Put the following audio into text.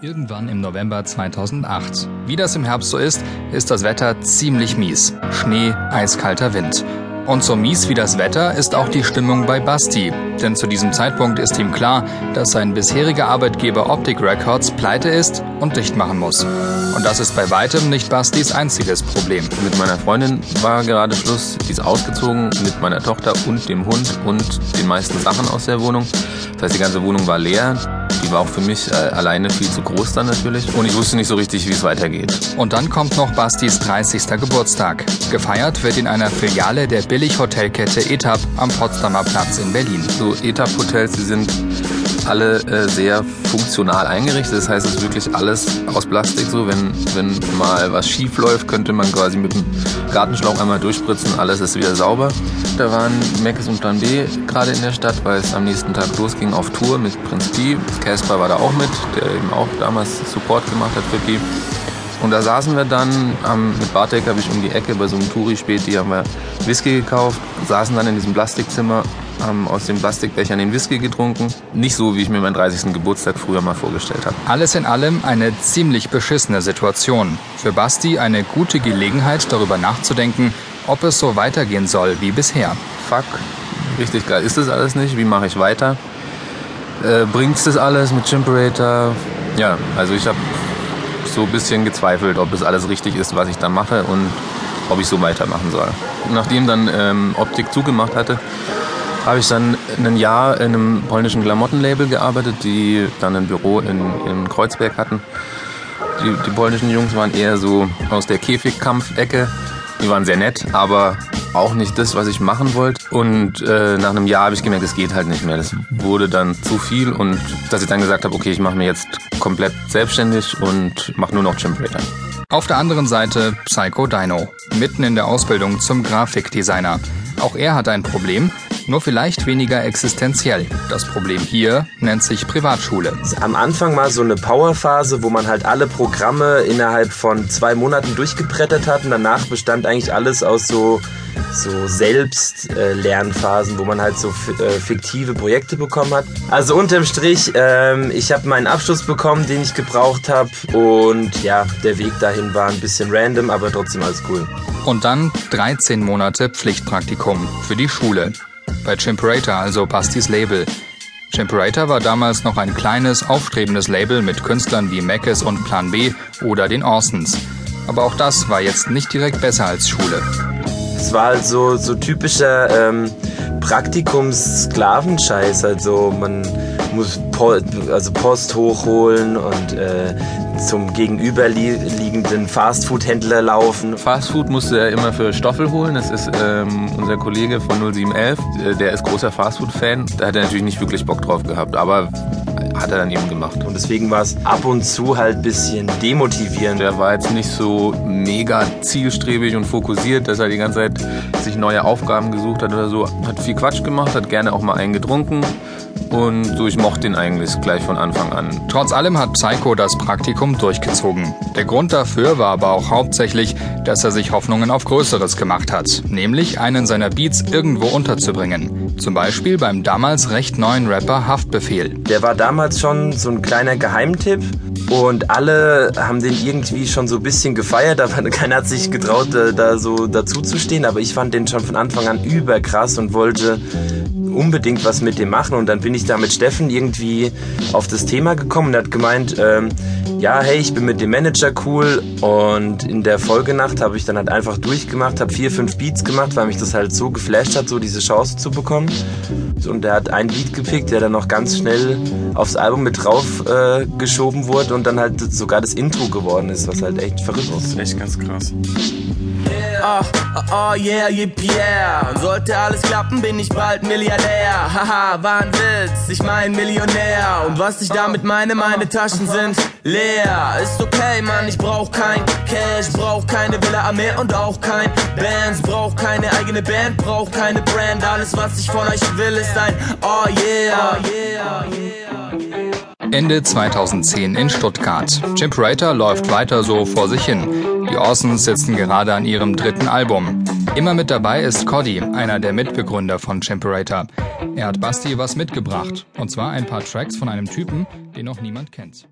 Irgendwann im November 2008. Wie das im Herbst so ist, ist das Wetter ziemlich mies. Schnee, eiskalter Wind. Und so mies wie das Wetter ist auch die Stimmung bei Basti. Denn zu diesem Zeitpunkt ist ihm klar, dass sein bisheriger Arbeitgeber Optic Records pleite ist und dicht machen muss. Und das ist bei weitem nicht Bastis einziges Problem. Mit meiner Freundin war gerade Schluss. Die ist ausgezogen mit meiner Tochter und dem Hund und den meisten Sachen aus der Wohnung. Das heißt, die ganze Wohnung war leer. Die war auch für mich äh, alleine viel zu groß dann natürlich. Und ich wusste nicht so richtig, wie es weitergeht. Und dann kommt noch Bastis 30. Geburtstag. Gefeiert wird in einer Filiale der Billighotelkette ETAP am Potsdamer Platz in Berlin. So ETAP-Hotels, die sind alle äh, sehr funktional eingerichtet. Das heißt, es ist wirklich alles aus Plastik. So, wenn, wenn mal was schief läuft, könnte man quasi mit dem Gartenschlauch einmal durchspritzen, alles ist wieder sauber. Da waren Meckes und Plan B gerade in der Stadt, weil es am nächsten Tag losging auf Tour mit Prinz Pi. Casper war da auch mit, der eben auch damals Support gemacht hat für Pi. Und da saßen wir dann, ähm, mit Bartek habe ich um die Ecke bei so einem Touri späti haben wir Whisky gekauft, saßen dann in diesem Plastikzimmer haben aus den Plastikbechern den Whisky getrunken. Nicht so, wie ich mir meinen 30. Geburtstag früher mal vorgestellt habe. Alles in allem eine ziemlich beschissene Situation. Für Basti eine gute Gelegenheit, darüber nachzudenken, ob es so weitergehen soll wie bisher. Fuck, richtig geil ist das alles nicht. Wie mache ich weiter? Äh, bringt's das alles mit Chimperator? Ja, also ich habe so ein bisschen gezweifelt, ob es alles richtig ist, was ich da mache und ob ich so weitermachen soll. Nachdem dann ähm, Optik zugemacht hatte, habe ich dann ein Jahr in einem polnischen Klamottenlabel gearbeitet, die dann ein Büro in, in Kreuzberg hatten. Die, die polnischen Jungs waren eher so aus der Käfigkampfecke. Die waren sehr nett, aber auch nicht das, was ich machen wollte. Und äh, nach einem Jahr habe ich gemerkt, es geht halt nicht mehr. Das wurde dann zu viel und dass ich dann gesagt habe, okay, ich mache mir jetzt komplett selbstständig und mache nur noch Chimperator. Auf der anderen Seite Psycho Dino, mitten in der Ausbildung zum Grafikdesigner. Auch er hat ein Problem, nur vielleicht weniger existenziell. Das Problem hier nennt sich Privatschule. Am Anfang mal so eine Powerphase, wo man halt alle Programme innerhalb von zwei Monaten durchgebrettert hat und danach bestand eigentlich alles aus so so Selbstlernphasen, wo man halt so äh, fiktive Projekte bekommen hat. Also unterm Strich, ähm, ich habe meinen Abschluss bekommen, den ich gebraucht habe und ja, der Weg dahin war ein bisschen random, aber trotzdem alles cool. Und dann 13 Monate Pflichtpraktikum für die Schule bei Chimperator, also Bastis Label. Chimperator war damals noch ein kleines, aufstrebendes Label mit Künstlern wie Mackes und Plan B oder den Orsons. Aber auch das war jetzt nicht direkt besser als Schule. Es war halt so, so typischer ähm, Praktikums-Sklavenscheiß. Also man muss po also Post hochholen und äh, zum gegenüberliegenden Fastfood-Händler laufen. Fastfood musste er immer für Stoffel holen. Das ist ähm, unser Kollege von 0711. Äh, der ist großer Fastfood-Fan. Da hat er natürlich nicht wirklich Bock drauf gehabt, aber hat er dann eben gemacht. Und deswegen war es ab und zu halt ein bisschen demotivierend. Der war jetzt nicht so mega zielstrebig und fokussiert, dass er die ganze Zeit sich neue Aufgaben gesucht hat oder so. Hat viel Quatsch gemacht, hat gerne auch mal einen getrunken und so, ich mochte ihn eigentlich gleich von Anfang an. Trotz allem hat Psycho das Praktikum durchgezogen. Der Grund dafür war aber auch hauptsächlich, dass er sich Hoffnungen auf Größeres gemacht hat, nämlich einen seiner Beats irgendwo unterzubringen. Zum Beispiel beim damals recht neuen Rapper Haftbefehl. Der war damals schon so ein kleiner Geheimtipp und alle haben den irgendwie schon so ein bisschen gefeiert, aber keiner hat sich getraut, da so dazu zu stehen. Aber ich fand den schon von Anfang an überkrass und wollte unbedingt was mit dem machen. Und dann bin ich da mit Steffen irgendwie auf das Thema gekommen und hat gemeint, ähm, ja, hey, ich bin mit dem Manager cool. Und in der Folgenacht habe ich dann halt einfach durchgemacht, habe vier, fünf Beats gemacht, weil mich das halt so geflasht hat, so diese Chance zu bekommen. Und er hat einen Beat gepickt, der dann noch ganz schnell aufs Album mit drauf äh, geschoben wurde und dann halt sogar das Intro geworden ist, was halt echt verrückt ist echt ganz krass. Oh, oh, oh yeah, yippie yeah. Sollte alles klappen, bin ich bald Milliardär. Haha, war ein Witz, ich mein Millionär. Und was ich damit meine, meine Taschen sind leer. Ist okay, Mann, ich brauch kein Cash, brauch keine Villa am Meer und auch kein Bands. Brauch keine eigene Band, brauch keine Brand. Alles, was ich von euch will, ist ein Oh yeah. Oh yeah. Ende 2010 in Stuttgart. Chip Rater läuft weiter so vor sich hin. Die Orsons sitzen gerade an ihrem dritten Album. Immer mit dabei ist Coddy, einer der Mitbegründer von Chimperator. Er hat Basti was mitgebracht. Und zwar ein paar Tracks von einem Typen, den noch niemand kennt.